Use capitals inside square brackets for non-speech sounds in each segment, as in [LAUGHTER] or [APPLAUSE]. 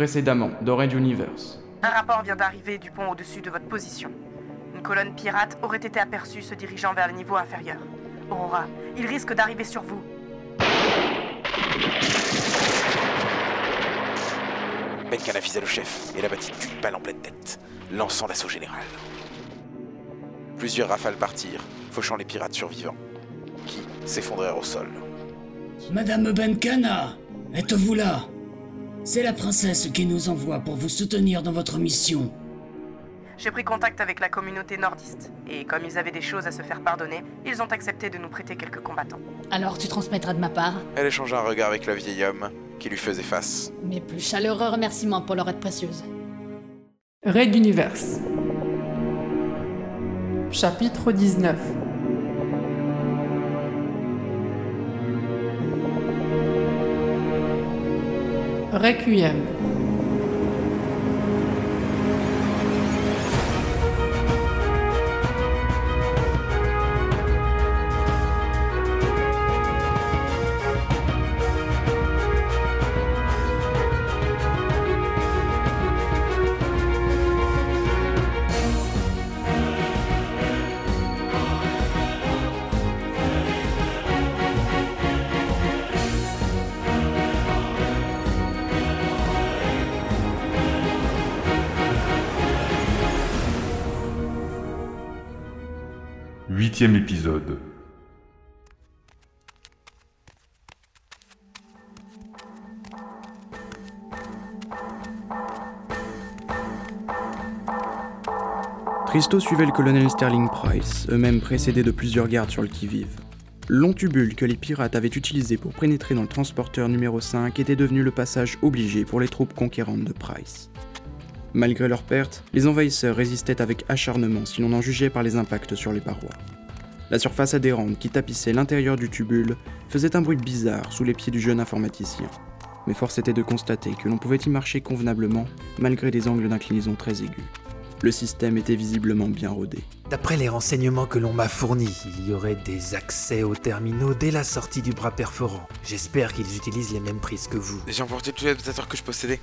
Précédemment, dans Red Universe. Un rapport vient d'arriver du pont au-dessus de votre position. Une colonne pirate aurait été aperçue se dirigeant vers le niveau inférieur. Aurora, il risque d'arriver sur vous. Benkan a visé le chef et l'a bâti d'une balle en pleine tête, lançant l'assaut général. Plusieurs rafales partirent, fauchant les pirates survivants, qui s'effondrèrent au sol. Madame Benkana, êtes-vous là? C'est la princesse qui nous envoie pour vous soutenir dans votre mission. J'ai pris contact avec la communauté nordiste, et comme ils avaient des choses à se faire pardonner, ils ont accepté de nous prêter quelques combattants. Alors tu transmettras de ma part Elle échangea un regard avec le vieil homme qui lui faisait face. mes plus chaleureux remerciements pour leur aide précieuse. Raid Universe. Chapitre 19 Requiem. Épisode. Tristo suivait le colonel Sterling Price, eux-mêmes précédés de plusieurs gardes sur le qui-vive. Long tubule que les pirates avaient utilisé pour pénétrer dans le transporteur numéro 5 était devenu le passage obligé pour les troupes conquérantes de Price. Malgré leurs pertes, les envahisseurs résistaient avec acharnement si l'on en jugeait par les impacts sur les parois. La surface adhérente qui tapissait l'intérieur du tubule faisait un bruit bizarre sous les pieds du jeune informaticien. Mais force était de constater que l'on pouvait y marcher convenablement malgré des angles d'inclinaison très aigus. Le système était visiblement bien rodé. D'après les renseignements que l'on m'a fournis, il y aurait des accès aux terminaux dès la sortie du bras perforant. J'espère qu'ils utilisent les mêmes prises que vous. J'ai emporté tous les adaptateurs que je possédais.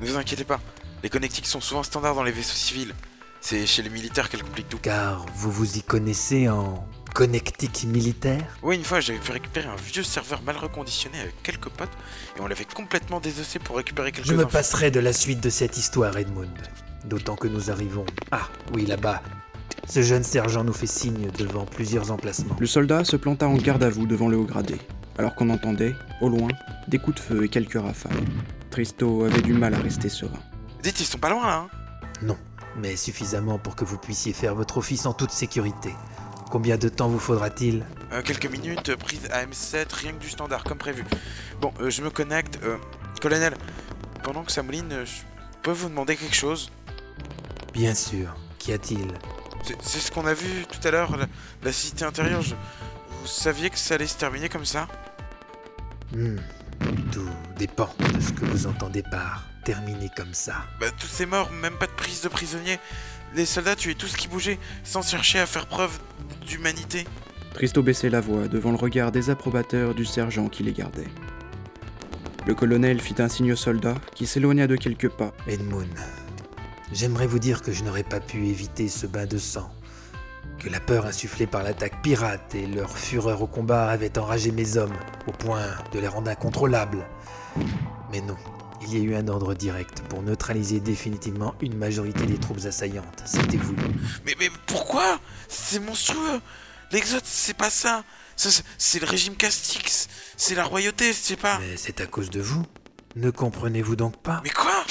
Ne vous inquiétez pas, les connectiques sont souvent standards dans les vaisseaux civils. C'est chez les militaires qu'elles compliquent tout. Car vous vous y connaissez en connectique militaire Oui, une fois, j'avais pu récupérer un vieux serveur mal reconditionné avec quelques potes et on l'avait complètement désossé pour récupérer quelques Je me infos. passerai de la suite de cette histoire, Edmund. D'autant que nous arrivons. Ah, oui, là-bas. Ce jeune sergent nous fait signe devant plusieurs emplacements. Le soldat se planta en garde à vous devant le haut gradé, alors qu'on entendait, au loin, des coups de feu et quelques rafales. Tristo avait du mal à rester serein. Dites, ils sont pas loin là, hein? Non, mais suffisamment pour que vous puissiez faire votre office en toute sécurité. Combien de temps vous faudra-t-il Euh, Quelques minutes, euh, prise AM7, rien que du standard, comme prévu. Bon, euh, je me connecte. Euh, colonel, pendant que ça mouline, je peux vous demander quelque chose Bien sûr. Qu'y a-t-il C'est- C'est ce qu'on a vu tout à l'heure, la, la cité intérieure. je- Vous saviez que ça allait se terminer comme ça Hmm, Tout dépend de ce que vous entendez par terminer comme ça. Bah, tous ces morts, même pas de prise de prisonniers. Les soldats tuaient tout ce qui bougeait, sans chercher à faire preuve d'humanité. Tristo baissait la voix devant le regard désapprobateur du sergent qui les gardait. Le colonel fit un signe au soldat qui s'éloigna de quelques pas. Edmund, j'aimerais vous dire que je n'aurais pas pu éviter ce bain de sang. Que la peur insufflée par l'attaque pirate et leur fureur au combat avaient enragé mes hommes, au point de les rendre incontrôlables. Mais non, il y a eu un ordre direct pour neutraliser définitivement une majorité des troupes assaillantes. C'était voulu. Mais, mais pourquoi? C'est monstrueux L'Exode, c'est pas ça Ça, c'est- C'est le régime Castix C'est la royauté, c'est pas... Mais c'est à cause de vous Ne comprenez-vous donc pas? Mais quoi?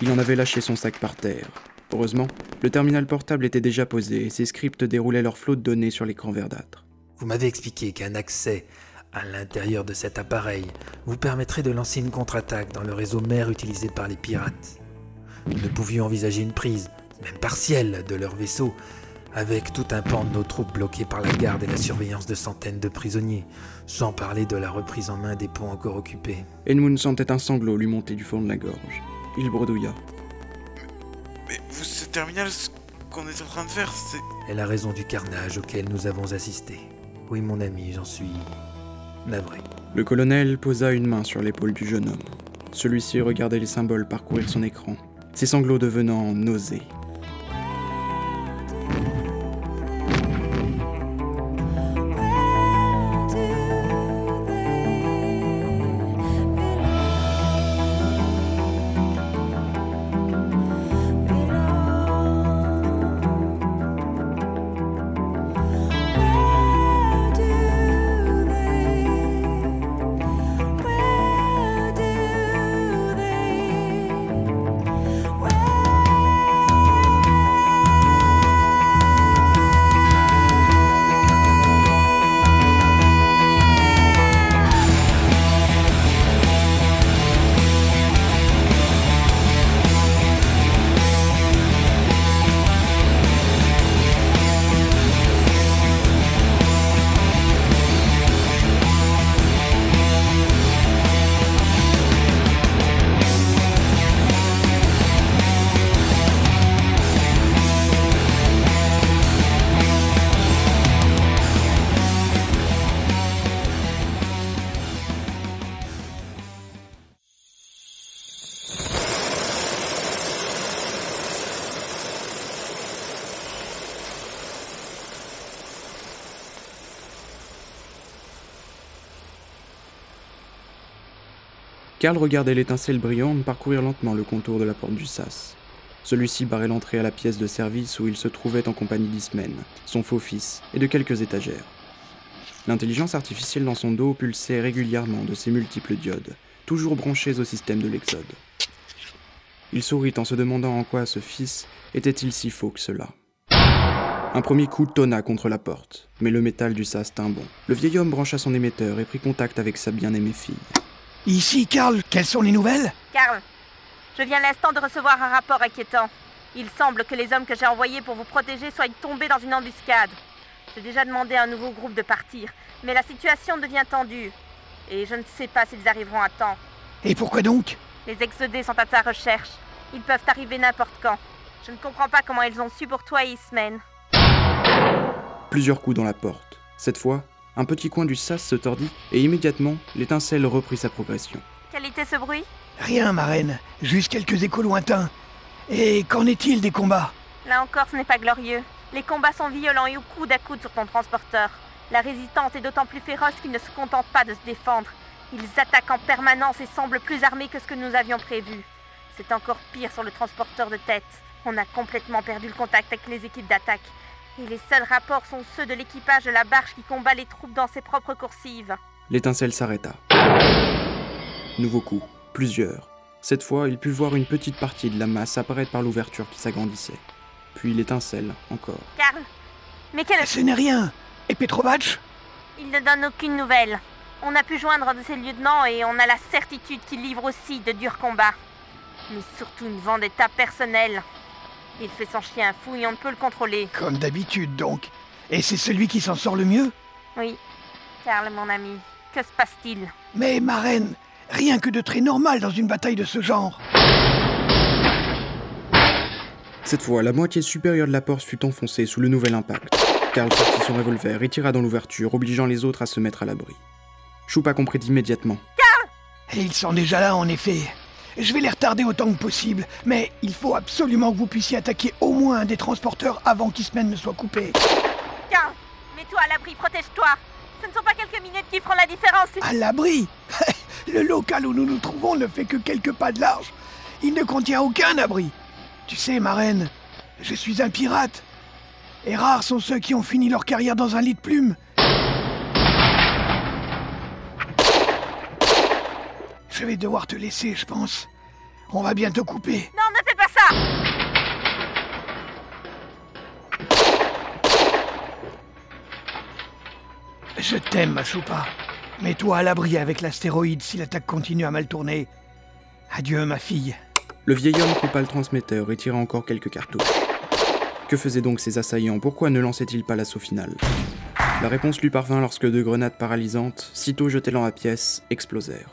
Il en avait lâché son sac par terre. Heureusement, le terminal portable était déjà posé et ses scripts déroulaient leur flot de données sur l'écran verdâtre. Vous m'avez expliqué qu'un accès à l'intérieur de cet appareil vous permettrait de lancer une contre-attaque dans le réseau mère utilisé par les pirates. Nous ne pouvions envisager une prise, même partielle, de leur vaisseau, avec tout un pan de nos troupes bloquées par la garde et la surveillance de centaines de prisonniers, sans parler de la reprise en main des ponts encore occupés. Edmund sentait un sanglot lui monter du fond de la gorge. Il bredouilla. Mais vous, ce terminal, ce qu'on est en train de faire, c'est... est la raison du carnage auquel nous avons assisté. Oui, mon ami, j'en suis Le colonel posa une main sur l'épaule du jeune homme. Celui-ci regardait les symboles parcourir son écran, ses sanglots devenant nausées. Karl regardait l'étincelle brillante parcourir lentement le contour de la porte du sas. Celui-ci barrait l'entrée à la pièce de service où il se trouvait en compagnie d'Ismen, son faux-fils, et de quelques étagères. L'intelligence artificielle dans son dos pulsait régulièrement de ses multiples diodes, toujours branchées au système de l'Exode. Il sourit en se demandant en quoi ce fils était-il si faux que cela. Un premier coup tonna contre la porte, mais le métal du sas tint bon. Le vieil homme brancha son émetteur et prit contact avec sa bien-aimée fille. Ici, Karl, quelles sont les nouvelles? Karl, je viens l'instant de recevoir un rapport inquiétant. Il semble que les hommes que j'ai envoyés pour vous protéger soient tombés dans une embuscade. J'ai déjà demandé à un nouveau groupe de partir, mais la situation devient tendue. Et je ne sais pas s'ils arriveront à temps. Et pourquoi donc? Les exodés sont à ta recherche. Ils peuvent arriver n'importe quand. Je ne comprends pas comment ils ont su pour toi et Ismen. Plusieurs coups dans la porte. Cette fois, un petit coin du sas se tordit et immédiatement, l'étincelle reprit sa progression. Quel était ce bruit? Rien, ma reine. Juste quelques échos lointains. Et qu'en est-il des combats? Là encore, ce n'est pas glorieux. Les combats sont violents et au coude à coude sur ton transporteur. La résistance est d'autant plus féroce qu'ils ne se contentent pas de se défendre. Ils attaquent en permanence et semblent plus armés que ce que nous avions prévu. C'est encore pire sur le transporteur de tête. On a complètement perdu le contact avec les équipes d'attaque. Et les seuls rapports sont ceux de l'équipage de la barge qui combat les troupes dans ses propres coursives. L'étincelle s'arrêta. Nouveau coup, plusieurs. Cette fois, il put voir une petite partie de la masse apparaître par l'ouverture qui s'agrandissait. Puis l'étincelle, encore. Karl Mais quel... Ce n'est rien Et Petrovac Il ne donne aucune nouvelle. On a pu joindre un de ses lieutenants et on a la certitude qu'il livre aussi de durs combats. Mais surtout une vendetta personnelle. Il fait son chien fou et on ne peut le contrôler. Comme d'habitude donc. Et c'est celui qui s'en sort le mieux? Oui. Karl, mon ami, que se passe-t-il? Mais ma reine, rien que de très normal dans une bataille de ce genre. Cette fois, la moitié supérieure de la porte fut enfoncée sous le nouvel impact. Karl sortit son revolver et tira dans l'ouverture, obligeant les autres à se mettre à l'abri. Choupa comprit immédiatement. Karl Et ils sont déjà là, en effet. Je vais les retarder autant que possible, mais il faut absolument que vous puissiez attaquer au moins un des transporteurs avant qu'Ismen ne soit coupé. Karl, mets-toi à l'abri, protège-toi. Ce ne sont pas quelques minutes qui feront la différence. À l'abri [LAUGHS] Le local où nous nous trouvons ne fait que quelques pas de large. Il ne contient aucun abri. Tu sais, ma reine, je suis un pirate. Et rares sont ceux qui ont fini leur carrière dans un lit de plumes. Je vais devoir te laisser, je pense. On va bientôt couper. Non, ne fais pas ça Je t'aime, ma choupa. Mets-toi à l'abri avec l'astéroïde si l'attaque continue à mal tourner. Adieu, ma fille. Le vieil homme coupa le transmetteur et tira encore quelques cartouches. Que faisaient donc ces assaillants? Pourquoi ne lançaient-ils pas l'assaut final? La réponse lui parvint lorsque deux grenades paralysantes, sitôt jetées dans la pièce, explosèrent.